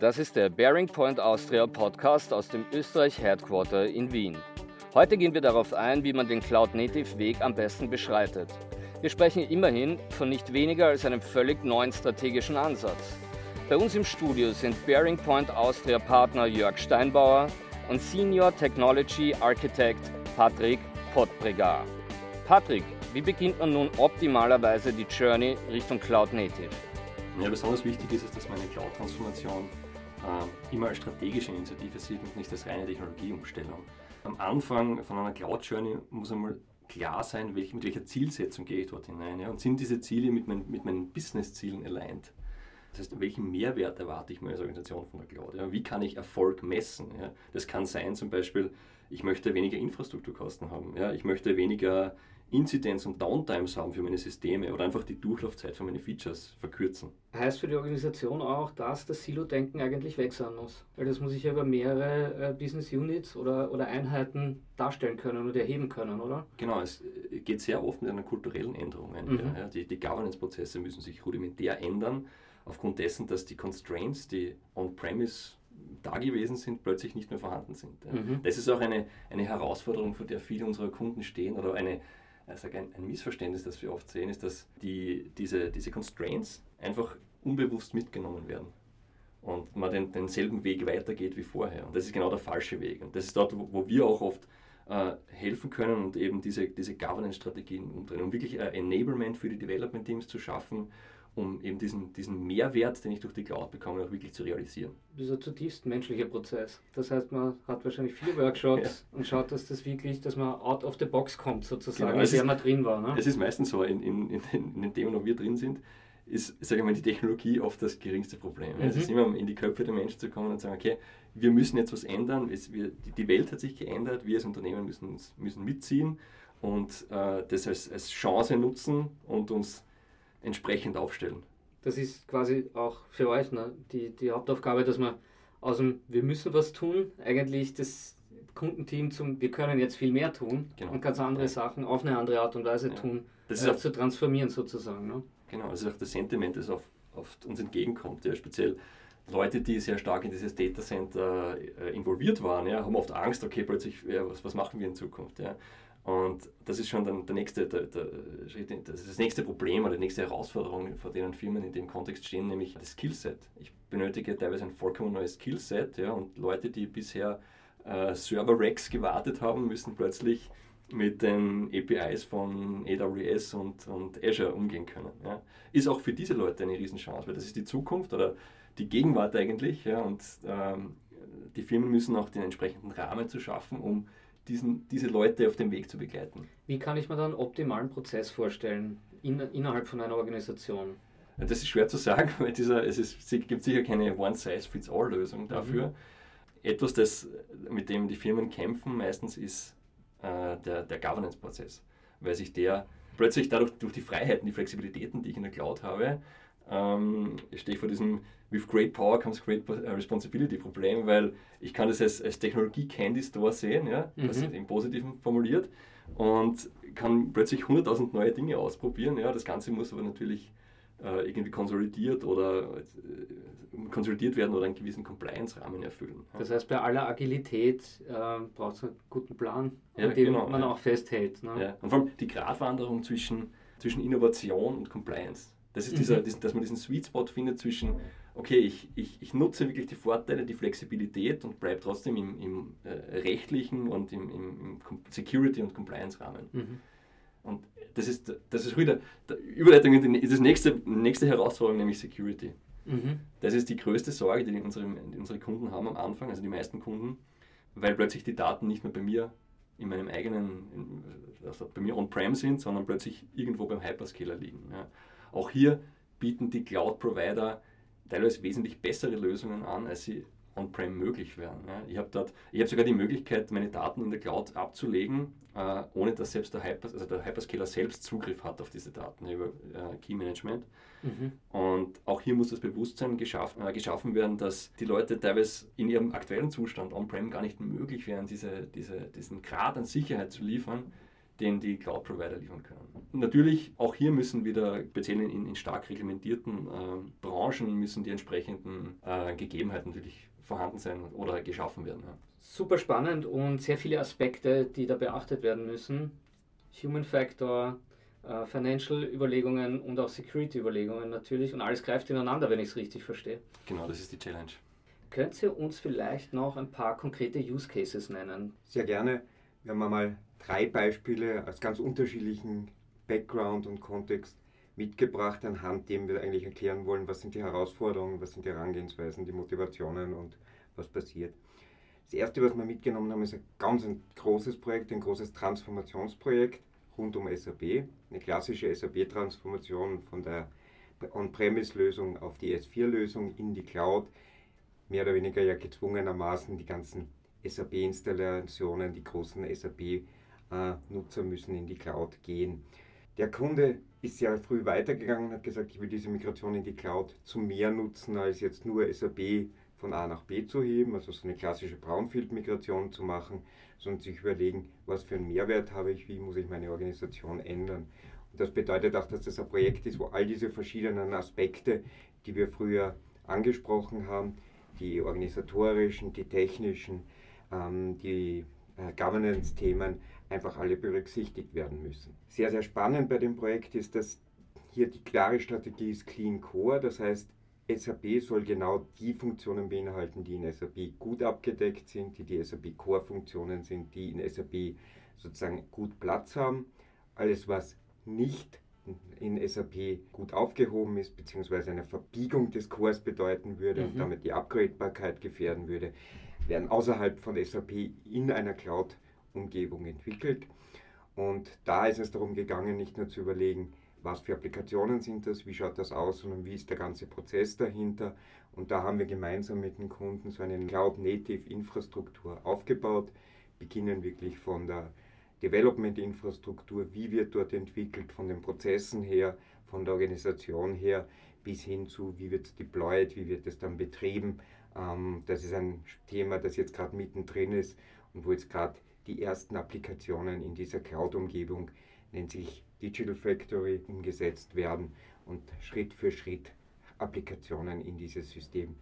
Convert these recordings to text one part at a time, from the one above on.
Das ist der Bearing Point Austria Podcast aus dem Österreich Headquarter in Wien. Heute gehen wir darauf ein, wie man den Cloud Native Weg am besten beschreitet. Wir sprechen immerhin von nicht weniger als einem völlig neuen strategischen Ansatz. Bei uns im Studio sind Bearing Point Austria Partner Jörg Steinbauer und Senior Technology Architect Patrick Pottbregar. Patrick, wie beginnt man nun optimalerweise die Journey Richtung Cloud Native? Ja, besonders wichtig ist es, dass man eine Cloud-Transformation immer als strategische Initiative sieht und nicht als reine Technologieumstellung. Am Anfang von einer Cloud-Journey muss einmal klar sein, welch, mit welcher Zielsetzung gehe ich dort hinein. Ja? Und sind diese Ziele mit, mein, mit meinen Business-Zielen aligned? Das heißt, welchen Mehrwert erwarte ich mir als Organisation von der Cloud? Ja? Wie kann ich Erfolg messen? Ja? Das kann sein zum Beispiel, ich möchte weniger Infrastrukturkosten haben. Ja? Ich möchte weniger Inzidenz und Downtimes haben für meine Systeme oder einfach die Durchlaufzeit für meine Features verkürzen. Heißt für die Organisation auch, dass das Silo-Denken eigentlich weg sein muss? Weil das muss ich ja über mehrere äh, Business Units oder, oder Einheiten darstellen können oder erheben können, oder? Genau, es äh, geht sehr oft mit einer kulturellen Änderung ein. Mhm. Ja, die, die Governance-Prozesse müssen sich rudimentär ändern, aufgrund dessen, dass die Constraints, die on-premise da gewesen sind, plötzlich nicht mehr vorhanden sind. Mhm. Das ist auch eine, eine Herausforderung, vor der viele unserer Kunden stehen oder eine, also ein, ein Missverständnis, das wir oft sehen, ist, dass die, diese, diese Constraints einfach unbewusst mitgenommen werden und man den, denselben Weg weitergeht wie vorher. Und das ist genau der falsche Weg. Und das ist dort, wo, wir auch oft äh, helfen können und eben diese, diese Governance-Strategien umdrehen, um wirklich ein Enablement für die Development-Teams zu schaffen um eben diesen, diesen Mehrwert, den ich durch die Cloud bekomme, auch wirklich zu realisieren. Das ist ein zutiefst menschlicher Prozess. Das heißt, man hat wahrscheinlich viele Workshops ja. und schaut, dass das wirklich, dass man out of the box kommt, sozusagen, genau, in der man drin war. Ne? Es ist meistens so, in, in, in, in den Themen, wo wir drin sind, ist, sage ich mal, die Technologie oft das geringste Problem. Mhm. Es ist immer, in die Köpfe der Menschen zu kommen und zu sagen, okay, wir müssen jetzt was ändern, es, wir, die Welt hat sich geändert, wir als Unternehmen müssen, müssen mitziehen und äh, das als, als Chance nutzen und uns entsprechend aufstellen. Das ist quasi auch für euch ne, die, die Hauptaufgabe, dass man aus dem Wir müssen was tun, eigentlich das Kundenteam zum Wir können jetzt viel mehr tun genau. und ganz andere Sachen auf eine andere Art und Weise ja. tun, das äh, zu transformieren sozusagen. Ne? Genau, das ist auch das Sentiment, das oft, oft uns entgegenkommt. Ja, speziell Leute, die sehr stark in dieses Data Center äh, involviert waren, ja, haben oft Angst, okay, plötzlich, ja, was, was machen wir in Zukunft? Ja? Und das ist schon dann der nächste, der, der das, das nächste Problem oder die nächste Herausforderung, vor denen Firmen in dem Kontext stehen, nämlich das Skillset. Ich benötige teilweise ein vollkommen neues Skillset ja, und Leute, die bisher äh, Server-Racks gewartet haben, müssen plötzlich mit den APIs von AWS und, und Azure umgehen können. Ja. Ist auch für diese Leute eine Riesenchance, weil das ist die Zukunft oder die Gegenwart eigentlich. Ja, und ähm, die Firmen müssen auch den entsprechenden Rahmen zu schaffen, um diesen, diese Leute auf dem Weg zu begleiten. Wie kann ich mir dann einen optimalen Prozess vorstellen in, innerhalb von einer Organisation? Das ist schwer zu sagen, weil dieser, es, ist, es gibt sicher keine One-Size-Fits-All-Lösung dafür. Mhm. Etwas, das, mit dem die Firmen kämpfen, meistens ist äh, der, der Governance-Prozess, weil sich der plötzlich dadurch durch die Freiheiten, die Flexibilitäten, die ich in der Cloud habe, ähm, stehe ich vor diesem with great power comes great äh, responsibility Problem, weil ich kann das als, als Technologie Candy Store sehen, ja, mhm. das im Positiven formuliert und kann plötzlich 100.000 neue Dinge ausprobieren. Ja, das Ganze muss aber natürlich äh, irgendwie konsolidiert oder äh, konsolidiert werden oder einen gewissen Compliance-Rahmen erfüllen. Ja. Das heißt, bei aller Agilität äh, braucht es einen guten Plan, ja, an dem genau, man ja. auch festhält. Ne? Und vor allem die Gratwanderung zwischen, zwischen Innovation und Compliance. Das ist dieser, mhm. dass man diesen Sweet Spot findet zwischen, okay, ich, ich, ich nutze wirklich die Vorteile, die Flexibilität und bleibe trotzdem im, im äh, rechtlichen und im, im, Security- und Compliance-Rahmen. Mhm. Und das ist, das ist wieder die Überleitung in die nächste, nächste Herausforderung, nämlich Security. Mhm. Das ist die größte Sorge, die unsere, die unsere Kunden haben am Anfang, also die meisten Kunden, weil plötzlich die Daten nicht mehr bei mir in meinem eigenen, also bei mir on-prem sind, sondern plötzlich irgendwo beim Hyperscaler liegen. Ja. Auch hier bieten die Cloud-Provider teilweise wesentlich bessere Lösungen an, als sie on-prem möglich wären. Ich habe dort, ich habe sogar die Möglichkeit, meine Daten in der Cloud abzulegen, äh, ohne dass selbst der, Hyper, also der Hyperscaler selbst Zugriff hat auf diese Daten über äh, Key Management. Mhm. Und auch hier muss das Bewusstsein geschaffen, äh, geschaffen werden, dass die Leute teilweise in ihrem aktuellen Zustand on-prem gar nicht möglich wären, diese, diese, diesen Grad an Sicherheit zu liefern, den die Cloud-Provider liefern können. Natürlich, auch hier müssen wieder, speziell in, in stark reglementierten äh, Branchen, müssen die entsprechenden äh, Gegebenheiten natürlich vorhanden sein oder geschaffen werden. Ja. Super spannend und sehr viele Aspekte, die da beachtet werden müssen. Human Factor, äh, Financial-Überlegungen und auch Security-Überlegungen natürlich. Und alles greift ineinander, wenn ich es richtig verstehe. Genau, das ist die Challenge. Könnt ihr uns vielleicht noch ein paar konkrete Use Cases nennen? Sehr gerne. Wir haben einmal drei Beispiele aus ganz unterschiedlichen Background und Kontext mitgebracht, anhand dem wir eigentlich erklären wollen, was sind die Herausforderungen, was sind die Herangehensweisen, die Motivationen und was passiert. Das erste, was wir mitgenommen haben, ist ein ganz ein großes Projekt, ein großes Transformationsprojekt rund um SAP. Eine klassische SAP-Transformation von der On-Premise-Lösung auf die S4-Lösung in die Cloud. Mehr oder weniger ja gezwungenermaßen die ganzen SAP-Installationen, die großen SAP-Nutzer müssen in die Cloud gehen. Der Kunde ist sehr früh weitergegangen und hat gesagt, ich will diese Migration in die Cloud zu mehr nutzen, als jetzt nur SAP von A nach B zu heben, also so eine klassische Brownfield-Migration zu machen, sondern sich überlegen, was für einen Mehrwert habe ich, wie muss ich meine Organisation ändern. Und das bedeutet auch, dass das ein Projekt ist, wo all diese verschiedenen Aspekte, die wir früher angesprochen haben, die organisatorischen, die technischen, die äh, Governance-Themen, einfach alle berücksichtigt werden müssen. Sehr, sehr spannend bei dem Projekt ist, dass hier die klare Strategie ist Clean Core, das heißt, SAP soll genau die Funktionen beinhalten, die in SAP gut abgedeckt sind, die die SAP Core-Funktionen sind, die in SAP sozusagen gut Platz haben. Alles, was nicht in SAP gut aufgehoben ist, beziehungsweise eine Verbiegung des Cores bedeuten würde mhm. und damit die Upgradebarkeit gefährden würde, werden außerhalb von SAP in einer Cloud-Umgebung entwickelt. Und da ist es darum gegangen, nicht nur zu überlegen, was für Applikationen sind das, wie schaut das aus und wie ist der ganze Prozess dahinter. Und da haben wir gemeinsam mit den Kunden so eine Cloud-Native-Infrastruktur aufgebaut, beginnen wirklich von der Development-Infrastruktur, wie wird dort entwickelt, von den Prozessen her, von der Organisation her, bis hin zu, wie wird es deployed, wie wird es dann betrieben. Ähm, das ist ein Thema, das jetzt gerade mittendrin ist und wo jetzt gerade die ersten Applikationen in dieser Cloud-Umgebung, nennt sich Digital Factory umgesetzt werden und Schritt für Schritt Applikationen in dieses System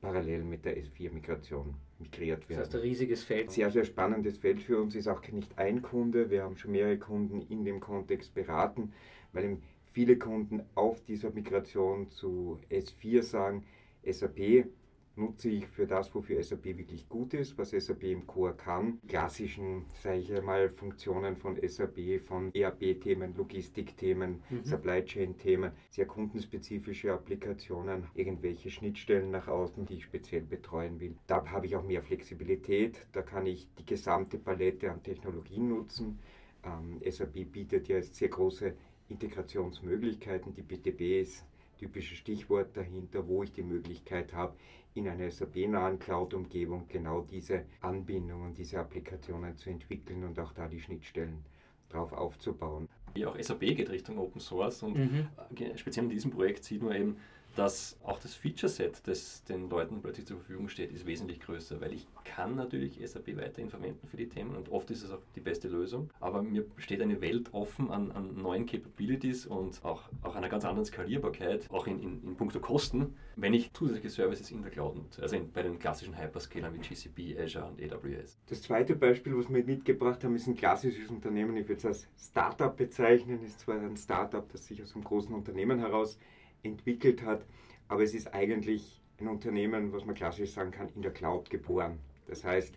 parallel mit der S4-Migration migriert werden. Das heißt, ein riesiges Feld. Sehr, sehr spannendes Feld für uns ist auch nicht ein Kunde. Wir haben schon mehrere Kunden in dem Kontext beraten, weil viele Kunden auf dieser Migration zu S4 sagen, SAP nutze ich für das, wofür SAP wirklich gut ist, was SAP im Core kann. Klassischen, sage ich einmal, Funktionen von SAP, von ERP-Themen, Logistik-Themen, mhm. Supply Chain-Themen, sehr kundenspezifische Applikationen, irgendwelche Schnittstellen nach außen, die ich speziell betreuen will. Da habe ich auch mehr Flexibilität, da kann ich die gesamte Palette an Technologien nutzen. Ähm, SAP bietet ja sehr große Integrationsmöglichkeiten. Die BTP ist typisches Stichwort dahinter, wo ich die Möglichkeit habe, in einer SAP-nahen Cloud-Umgebung genau diese Anbindungen, diese Applikationen zu entwickeln und auch da die Schnittstellen drauf aufzubauen. Auch SAP geht Richtung Open Source und mhm. speziell in diesem Projekt sieht man eben, dass auch das Feature-Set, das den Leuten plötzlich zur Verfügung steht, ist wesentlich größer, weil ich kann natürlich SAP weiterhin verwenden für die Themen und oft ist es auch die beste Lösung, aber mir steht eine Welt offen an, an neuen Capabilities und auch, auch einer ganz anderen Skalierbarkeit, auch in, in, in puncto Kosten, wenn ich zusätzliche Services in der Cloud nutze, also in, bei den klassischen Hyperscalern wie GCP, Azure und AWS. Das zweite Beispiel, was wir mitgebracht haben, ist ein klassisches Unternehmen, ich würde es als Startup bezeichnen, ist zwar ein Startup, das sich aus einem großen Unternehmen heraus entwickelt hat. Aber es ist eigentlich ein Unternehmen, was man klassisch sagen kann, in der Cloud geboren. Das heißt,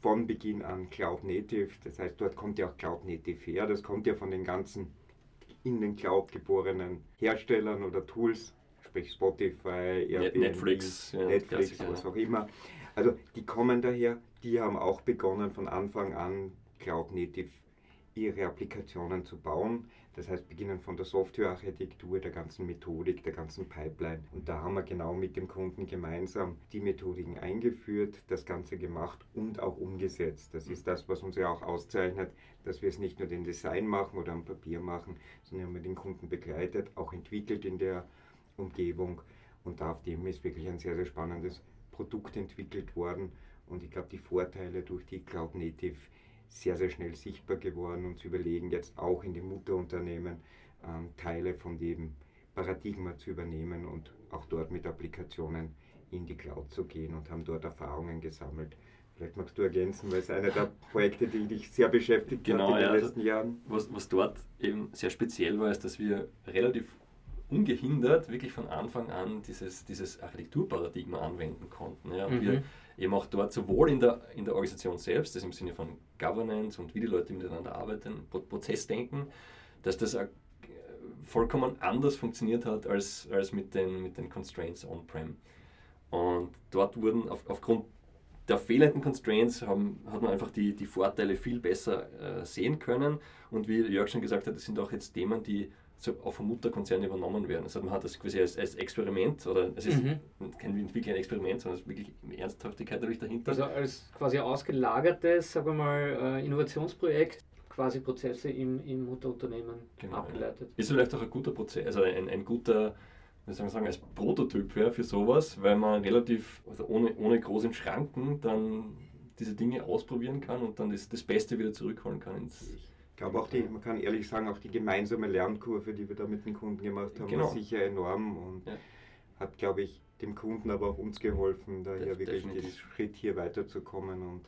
von Beginn an Cloud Native, das heißt, dort kommt ja auch Cloud Native her, das kommt ja von den ganzen in den Cloud geborenen Herstellern oder Tools, sprich Spotify, Airbnb, Netflix, ja, Netflix was auch immer. Also die kommen daher, die haben auch begonnen von Anfang an Cloud Native ihre Applikationen zu bauen. Das heißt, beginnen von der Softwarearchitektur, der ganzen Methodik, der ganzen Pipeline. Und da haben wir genau mit dem Kunden gemeinsam die Methodiken eingeführt, das Ganze gemacht und auch umgesetzt. Das ist das, was uns ja auch auszeichnet, dass wir es nicht nur den Design machen oder am Papier machen, sondern haben wir den Kunden begleitet, auch entwickelt in der Umgebung. Und da auf dem ist wirklich ein sehr, sehr spannendes Produkt entwickelt worden. Und ich glaube, die Vorteile durch die Cloud Native sehr, sehr schnell sichtbar geworden und zu überlegen, jetzt auch in den Mutterunternehmen ähm, Teile von dem Paradigma zu übernehmen und auch dort mit Applikationen in die Cloud zu gehen und haben dort Erfahrungen gesammelt. Vielleicht magst du ergänzen, weil es einer der Projekte, die dich sehr beschäftigt genau, hat in den ja, also letzten Jahren. Was, was dort eben sehr speziell war, ist, dass wir relativ ungehindert wirklich von Anfang an dieses, dieses Architekturparadigma anwenden konnten. Ja. Und mhm. wir eben auch dort sowohl in der, in der Organisation selbst, das im Sinne von Governance und wie die Leute miteinander arbeiten, Prozessdenken, dass das vollkommen anders funktioniert hat als, als mit, den, mit den Constraints on-prem. Und dort wurden auf, aufgrund der fehlenden Constraints haben, hat man einfach die, die Vorteile viel besser äh, sehen können. Und wie Jörg schon gesagt hat, das sind auch jetzt Themen, die auf vom Mutterkonzern übernommen werden. Also man hat das quasi als, als Experiment oder es ist mhm. kein wirklich ein Experiment, sondern es ist wirklich Ernsthaftigkeit natürlich dahinter. Also als quasi ausgelagertes, sagen wir mal, äh, Innovationsprojekt quasi Prozesse im, im Mutterunternehmen genau, abgeleitet. Ist vielleicht auch ein guter Prozess, also ein, ein guter, wie soll man sagen, als Prototyp ja, für sowas, weil man relativ, also ohne, ohne großen Schranken dann diese Dinge ausprobieren kann und dann das, das Beste wieder zurückholen kann ins, ich glaube auch die, man kann ehrlich sagen, auch die gemeinsame Lernkurve, die wir da mit den Kunden gemacht haben, genau. war sicher enorm und ja. hat, glaube ich, dem Kunden, aber auch uns geholfen, da hier wirklich den Schritt hier weiterzukommen und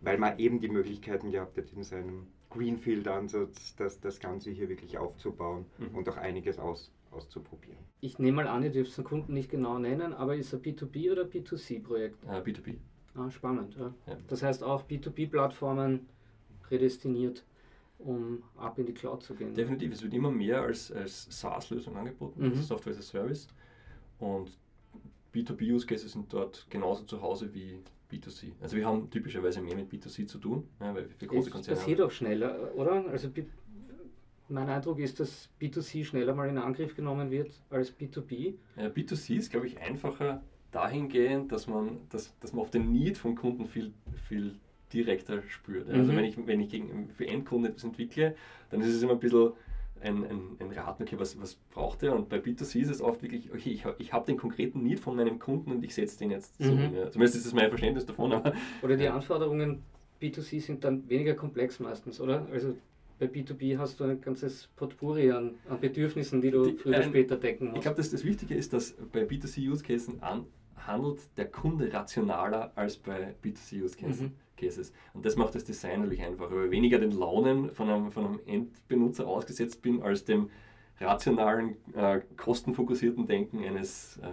weil man eben die Möglichkeiten gehabt hat in seinem Greenfield-Ansatz, das, das Ganze hier wirklich aufzubauen mhm. und auch einiges aus, auszuprobieren. Ich nehme mal an, ihr dürft den Kunden nicht genau nennen, aber ist es ein B2B oder B2C-Projekt? Uh, B2B. Ah, spannend. Ja. Ja. Das heißt auch B2B-Plattformen prädestiniert, um ab in die Cloud zu gehen. Definitiv, es wird immer mehr als, als SaaS-Lösung angeboten, mhm. also Software as a Service. Und B2B-Use-Cases sind dort genauso zu Hause wie B2C. Also wir haben typischerweise mehr mit B2C zu tun, ja, weil wir große Konzerne Das passiert auch schneller, oder? Also mein Eindruck ist, dass B2C schneller mal in Angriff genommen wird als B2B. Ja, B2C ist, glaube ich, einfacher dahingehend, dass man, dass, dass man auf den Need vom Kunden viel, viel direkter spürt. Also mhm. wenn ich, wenn ich gegen, für Endkunden etwas entwickle, dann ist es immer ein bisschen ein, ein, ein Raten, okay, was, was braucht er? Und bei B2C ist es oft wirklich, okay, ich, ich habe den konkreten Need von meinem Kunden und ich setze den jetzt mhm. so. Ja. Zumindest ist das mein Verständnis davon. Aber, oder die Anforderungen B2C sind dann weniger komplex meistens, oder? Also bei B2B hast du ein ganzes Potpourri an, an Bedürfnissen, die du die, früher oder später decken musst. Ich glaube, dass das Wichtige ist, dass bei B2C-Use-Cases handelt der Kunde rationaler als bei B2C-Use-Cases. Mhm. Cases. Und das macht das Design natürlich einfacher, weil ich weniger den Launen von einem, von einem Endbenutzer ausgesetzt bin, als dem rationalen, äh, kostenfokussierten Denken eines, äh,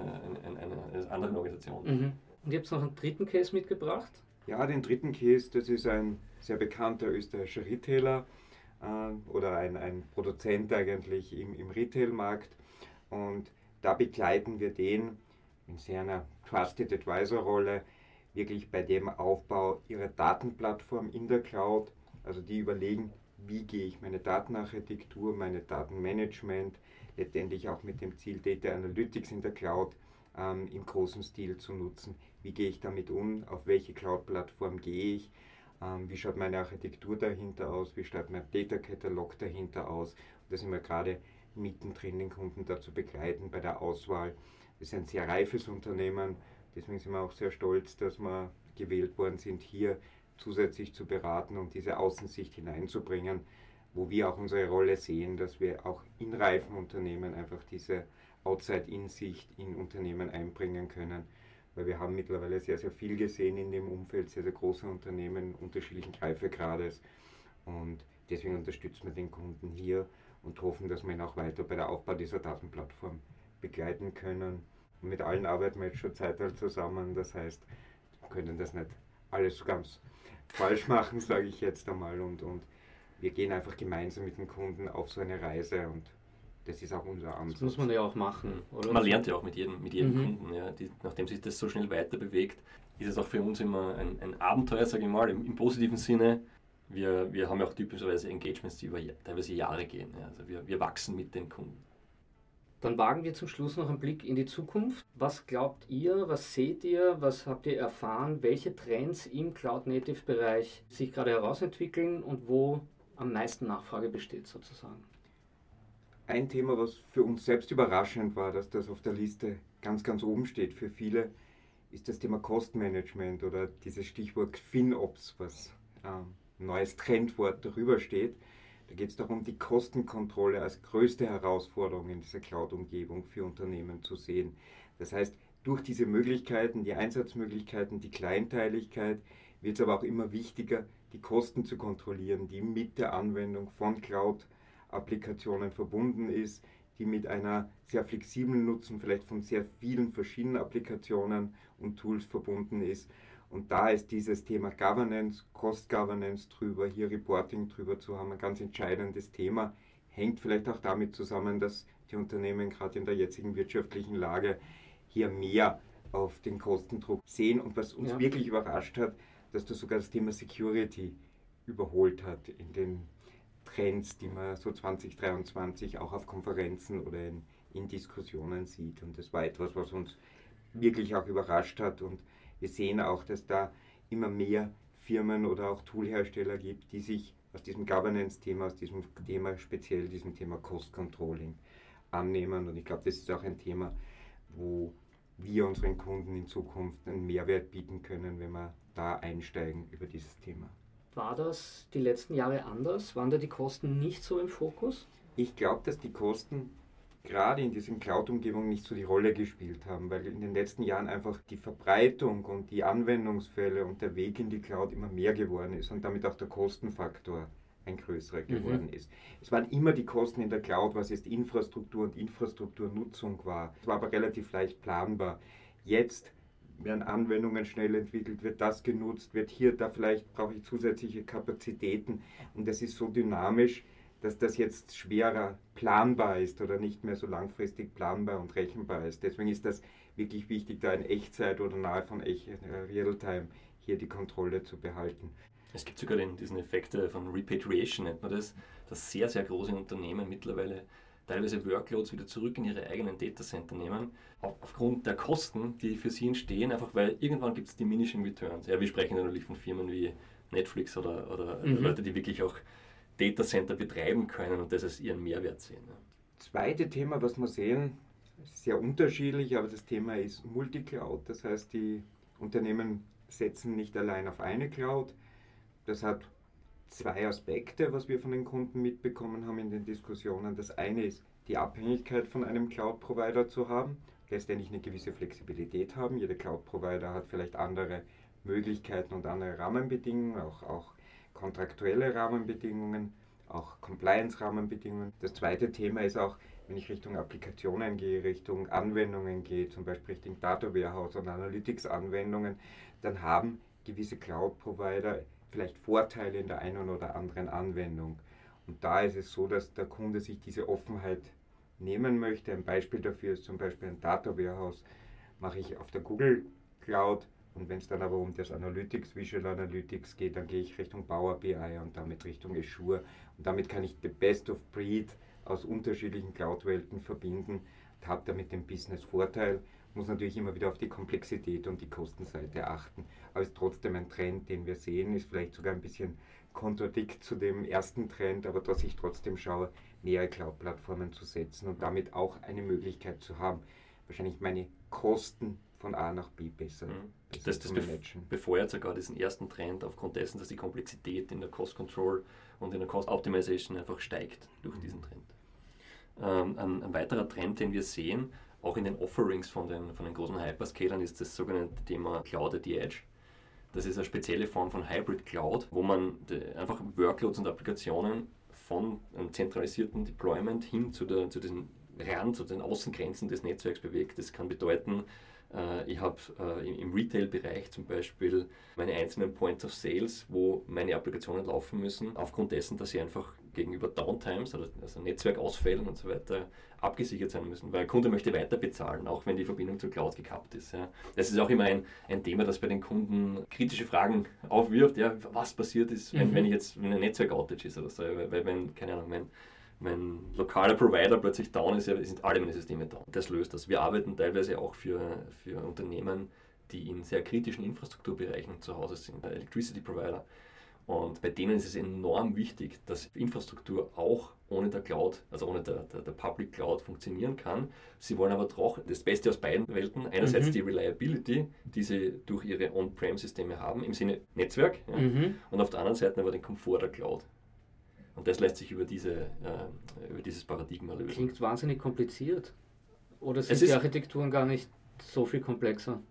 einer, einer, anderen Organisation. Mhm. Und ihr habt noch einen dritten Case mitgebracht? Ja, den dritten Case, das ist ein sehr bekannter österreichischer Retailer äh, oder ein, ein Produzent eigentlich im, im Retail-Markt. Und da begleiten wir den in seiner Trusted Advisor-Rolle wirklich bei dem Aufbau ihrer Datenplattform in der Cloud. Also die überlegen, wie gehe ich meine Datenarchitektur, meine Datenmanagement, letztendlich auch mit dem Ziel Data Analytics in der Cloud ähm, im großen Stil zu nutzen. Wie gehe ich damit um? Auf welche Cloud-Plattform gehe ich? Ähm, wie schaut meine Architektur dahinter aus? Wie schaut mein Data-Katalog dahinter aus? Und da sind wir gerade mittendrin, den Kunden dazu begleiten bei der Auswahl. Ist ein sehr reifes Unternehmen, Deswegen sind wir auch sehr stolz, dass wir gewählt worden sind, hier zusätzlich zu beraten und diese Außensicht hineinzubringen, wo wir auch unsere Rolle sehen, dass wir auch in reifen Unternehmen einfach diese Outside-In-Sicht in Unternehmen einbringen können. Weil wir haben mittlerweile sehr, sehr viel gesehen in dem Umfeld, sehr, sehr große Unternehmen unterschiedlichen Reifegrades. Und deswegen unterstützen wir den Kunden hier und hoffen, dass wir ihn auch weiter bei der Aufbau dieser Datenplattform begleiten können mit allen arbeiten wir jetzt schon Zeit zusammen. Das heißt, wir können das nicht alles ganz falsch machen, sage ich jetzt einmal. Und, und wir gehen einfach gemeinsam mit dem Kunden auf so eine Reise und das ist auch unser Ansatz. Das muss man ja auch machen. Oder? Man lernt ja auch mit jedem, mit jedem mhm. Kunden. Ja. Die, nachdem sich das so schnell weiter bewegt, ist es auch für uns immer ein, ein Abenteuer, sage ich mal, im, im, positiven Sinne. Wir, wir haben ja auch typischerweise Engagements, die über teilweise Jahre gehen. Ja. Also wir, wir wachsen mit den Kunden. Dann wagen wir zum Schluss noch einen Blick in die Zukunft. Was glaubt ihr, was seht ihr, was habt ihr erfahren, welche Trends im Cloud-Native-Bereich sich gerade herausentwickeln und wo am meisten Nachfrage besteht sozusagen? Ein Thema, was für uns selbst überraschend war, dass das auf der Liste ganz, ganz oben steht für viele, ist das Thema Kostenmanagement oder dieses Stichwort FinOps, was ähm, neues Trendwort darüber steht. Da geht es darum, die Kostenkontrolle als größte Herausforderung in dieser Cloud-Umgebung für Unternehmen zu sehen. Das heißt, durch diese Möglichkeiten, die Einsatzmöglichkeiten, die Kleinteiligkeit, wird es aber auch immer wichtiger, die Kosten zu kontrollieren, die mit der Anwendung von Cloud-Applikationen verbunden ist, die mit einer sehr flexiblen Nutzung vielleicht von sehr vielen verschiedenen Applikationen und Tools verbunden ist. Und da ist dieses Thema Governance, Cost Governance drüber, hier Reporting drüber zu haben, ein ganz entscheidendes Thema. Hängt vielleicht auch damit zusammen, dass die Unternehmen gerade in der jetzigen wirtschaftlichen Lage hier mehr auf den Kostendruck sehen. Und was uns ja. wirklich überrascht hat, dass das sogar das Thema Security überholt hat in den Trends, die man so 2023 auch auf Konferenzen oder in, in Diskussionen sieht. Und das war etwas, was uns wirklich auch überrascht hat. Und wir sehen auch, dass da immer mehr Firmen oder auch Toolhersteller gibt, die sich aus diesem Governance-Thema, aus diesem Thema, speziell diesem Thema Cost Controlling annehmen. Und ich glaube, das ist auch ein Thema, wo wir unseren Kunden in Zukunft einen Mehrwert bieten können, wenn wir da einsteigen über dieses Thema. War das die letzten Jahre anders? Waren da die Kosten nicht so im Fokus? Ich glaube, dass die Kosten gerade in diesen Cloud-Umgebungen nicht so die Rolle gespielt haben, weil in den letzten Jahren einfach die Verbreitung und die Anwendungsfälle und der Weg in die Cloud immer mehr geworden ist und damit auch der Kostenfaktor ein größerer mhm. geworden mhm. ist. Es waren immer die Kosten in der Cloud, was jetzt Infrastruktur und Infrastrukturnutzung war. Es war aber relativ leicht planbar. Jetzt werden Anwendungen schnell entwickelt, wird das genutzt, wird hier, da vielleicht brauche ich zusätzliche Kapazitäten und das ist so dynamisch, dass das jetzt schwerer planbar ist oder nicht mehr so langfristig planbar und rechenbar ist. Deswegen ist das wirklich wichtig, da in Echtzeit oder nahe von Echt, äh, Realtime hier die Kontrolle zu behalten. Es gibt sogar den, diesen Effekt äh, von Repatriation, nennt man das, dass sehr, sehr große Unternehmen mittlerweile teilweise Workloads wieder zurück in ihre eigenen Datacenter nehmen, aufgrund der Kosten, die für sie entstehen, einfach weil irgendwann gibt es diminishing returns. Ja, wir sprechen natürlich von Firmen wie Netflix oder, oder mhm. Leute, die wirklich auch Datacenter betreiben können und das als ihren Mehrwert sehen. Ja. Zweite Thema, was wir sehen, sehr unterschiedlich, aber das Thema ist Multicloud. Das heißt, die Unternehmen setzen nicht allein auf eine Cloud. Das hat zwei Aspekte, was wir von den Kunden mitbekommen haben in den Diskussionen. Das eine ist die Abhängigkeit von einem Cloud-Provider zu haben, letztendlich eine gewisse Flexibilität haben. Jeder Cloud-Provider hat vielleicht andere Möglichkeiten und andere Rahmenbedingungen, auch, auch kontraktuelle Rahmenbedingungen, auch Compliance-Rahmenbedingungen. Das zweite Thema ist auch, wenn ich Richtung Applikationen gehe, Richtung Anwendungen gehe, zum Beispiel Richtung Data Warehouse und Analytics-Anwendungen, dann haben gewisse Cloud-Provider vielleicht Vorteile in der einen oder anderen Anwendung. Und da ist es so, dass der Kunde sich diese Offenheit nehmen möchte. Ein Beispiel dafür ist zum Beispiel ein Data Warehouse, mache ich auf der Google Cloud und wenn es dann aber um das Analytics, Visual Analytics geht, dann gehe ich Richtung Power BI und damit Richtung Azure. Und damit kann ich the best of breed aus unterschiedlichen Cloud-Welten verbinden und habe damit den Business-Vorteil muss natürlich immer wieder auf die Komplexität und die Kostenseite achten. Aber es ist trotzdem ein Trend, den wir sehen, ist vielleicht sogar ein bisschen kontradikt zu dem ersten Trend, aber dass ich trotzdem schaue, mehrere Cloud-Plattformen zu setzen und damit auch eine Möglichkeit zu haben, wahrscheinlich meine Kosten von A nach B besser, mhm. besser das, das managen. befeuert sogar diesen ersten Trend aufgrund dessen, dass die Komplexität in der Cost Control und in der Cost Optimization einfach steigt durch mhm. diesen Trend. Ähm, ein, ein, weiterer Trend, den wir sehen, auch in den Offerings von den, von den großen Hyperscalern ist das sogenannte Thema Cloud at the Edge. Das ist eine spezielle Form von Hybrid Cloud, wo man einfach Workloads und Applikationen von einem zentralisierten Deployment hin zu, der, zu diesen Rand, zu den Außengrenzen des Netzwerks bewegt. Das kann bedeuten, ich habe äh, im Retail-Bereich zum Beispiel meine einzelnen Points of Sales, wo meine Applikationen laufen müssen, aufgrund dessen, dass sie einfach gegenüber Downtimes, also Netzwerkausfällen und so weiter, abgesichert sein müssen, weil der Kunde möchte weiter bezahlen, auch wenn die Verbindung zur Cloud gekappt ist. Ja. Das ist auch immer ein, ein Thema, das bei den Kunden kritische Fragen aufwirft, ja, was passiert ist, wenn, mhm. wenn ich jetzt wenn ein Netzwerk-Outage ist oder so, weil, weil wenn, keine Ahnung, mein, mein lokaler Provider plötzlich down ist, sind alle meine Systeme down. Das löst das. Wir arbeiten teilweise auch für, für Unternehmen, die in sehr kritischen Infrastrukturbereichen zu Hause sind, Electricity Provider. Und bei denen ist es enorm wichtig, dass Infrastruktur auch ohne der Cloud, also ohne der, der, der Public Cloud funktionieren kann. Sie wollen aber doch das Beste aus beiden Welten. Einerseits mhm. die Reliability, die sie durch ihre On-Prem-Systeme haben, im Sinne Netzwerk, ja, mhm. und auf der anderen Seite aber den Komfort der Cloud. Und das lässt sich über, diese, äh, über dieses Paradigma lösen. Klingt wahnsinnig kompliziert. Oder sind die Architekturen gar nicht so viel komplexer?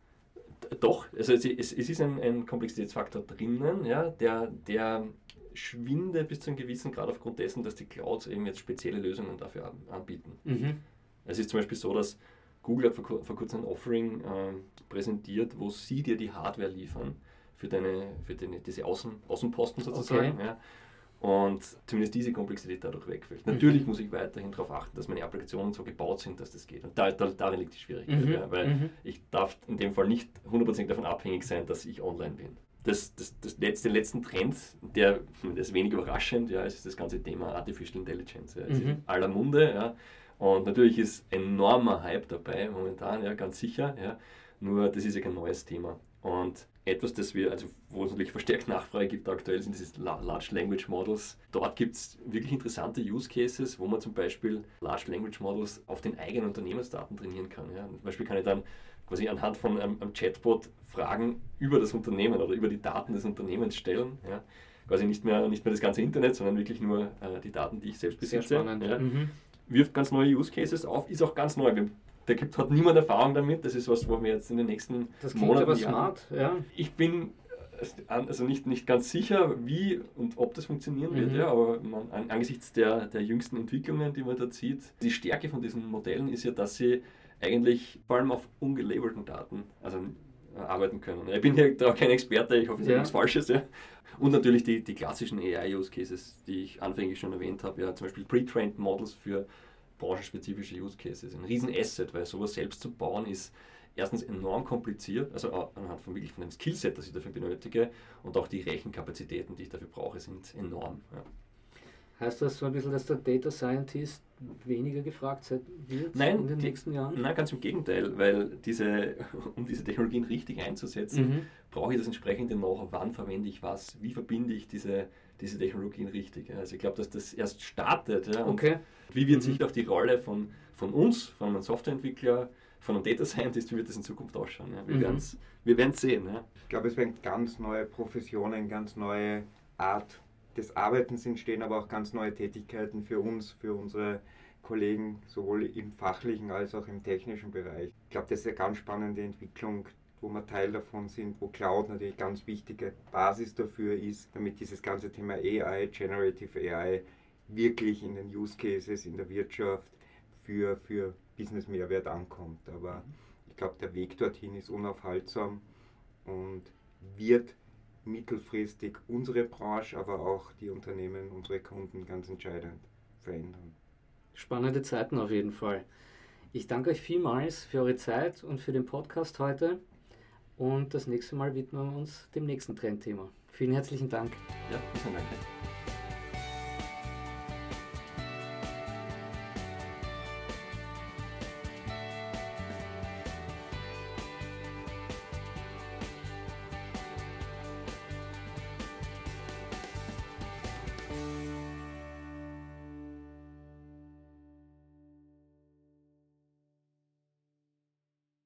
Doch, also es, es, es ist ein, ein, Komplexitätsfaktor drinnen, ja, der, der schwindet bis zu einem gewissen Grad aufgrund dessen, dass die Clouds eben jetzt spezielle Lösungen dafür anbieten. Mhm. Es ist zum Beispiel so, dass Google hat vor, vor kurzem ein Offering äh, präsentiert, wo sie dir die Hardware liefern für, deine, für deine, diese Außen, Außenposten sozusagen. Okay. Ja und zumindest diese Komplexität dadurch wegfällt. Mhm. Natürlich muss ich weiterhin darauf achten, dass meine Applikationen so gebaut sind, dass das geht. Und da, da, darin liegt die Schwierigkeit, mhm. ja, weil mhm. ich darf in dem Fall nicht 100% davon abhängig sein, dass ich online bin. Das, das, das letzte, letzten Trend, der, der ist wenig überraschend, ja, ist das ganze Thema Artificial Intelligence. Ja, ist in mhm. aller Munde. Ja. Und natürlich ist enormer Hype dabei momentan, ja, ganz sicher. Ja. Nur das ist ja kein neues Thema. Und etwas, das wir, also wo es natürlich verstärkt Nachfrage gibt aktuell, sind diese Large Language Models. Dort gibt es wirklich interessante Use Cases, wo man zum Beispiel Large Language Models auf den eigenen Unternehmensdaten trainieren kann. Ja. Zum Beispiel kann ich dann quasi anhand von einem, einem, Chatbot Fragen über das Unternehmen oder über die Daten des Unternehmens stellen. Ja. Quasi nicht mehr, nicht mehr das ganze Internet, sondern wirklich nur äh, die Daten, die ich selbst besitze. Sehr spannend. Ja. Mhm. Wirft ganz neue Use Cases auf, ist auch ganz neu. Wir da gibt, hat niemand Erfahrung damit. Das ist was, wo wir jetzt in den nächsten das Monaten. Aber smart, ja. Ich bin also nicht, nicht ganz sicher, wie und ob das funktionieren mhm. wird, ja, aber man, angesichts der, der jüngsten Entwicklungen, die man da sieht, die Stärke von diesen Modellen ist ja, dass sie eigentlich vor allem auf ungelabelten Daten also, äh, arbeiten können. Ich bin hier da kein Experte, ich hoffe, es ist ja. nichts Falsches. Ja. Und natürlich die, die klassischen AI-Use-Cases, die ich anfänglich schon erwähnt habe, ja, zum Beispiel Pre-Trained Models für branchenspezifische Use Cases. Ein riesen Asset, weil sowas selbst zu bauen ist erstens enorm kompliziert, also anhand von wirklich von dem Skillset, das ich dafür benötige und auch die Rechenkapazitäten, die ich dafür brauche, sind enorm. Ja. Heißt das so ein bisschen, dass der Data Scientist weniger gefragt wird nein, in den die, nächsten Jahren? Nein, ganz im Gegenteil, weil diese, um diese Technologien richtig einzusetzen, mhm. brauche ich das entsprechende Know-how, wann verwende ich was, wie verbinde ich diese, diese Technologien richtig. Also ich glaube, dass das erst startet. Ja, okay. Wie wird mhm. sich auch die Rolle von, von uns, von einem Softwareentwickler, von einem Data Scientist, wie wird das in Zukunft ausschauen? Ja? Wir mhm. werden es sehen. Ja? Ich glaube, es werden ganz neue Professionen, ganz neue Art des Arbeitens entstehen, aber auch ganz neue Tätigkeiten für uns, für unsere Kollegen, sowohl im fachlichen als auch im technischen Bereich. Ich glaube, das ist eine ganz spannende Entwicklung, wo wir Teil davon sind, wo Cloud natürlich ganz wichtige Basis dafür ist, damit dieses ganze Thema AI, Generative AI, wirklich in den Use Cases in der Wirtschaft für, für Business-Mehrwert ankommt. Aber ich glaube, der Weg dorthin ist unaufhaltsam und wird mittelfristig unsere Branche, aber auch die Unternehmen, unsere Kunden ganz entscheidend verändern. Spannende Zeiten auf jeden Fall. Ich danke euch vielmals für eure Zeit und für den Podcast heute. Und das nächste Mal widmen wir uns dem nächsten Trendthema. Vielen herzlichen Dank. Ja, vielen Dank.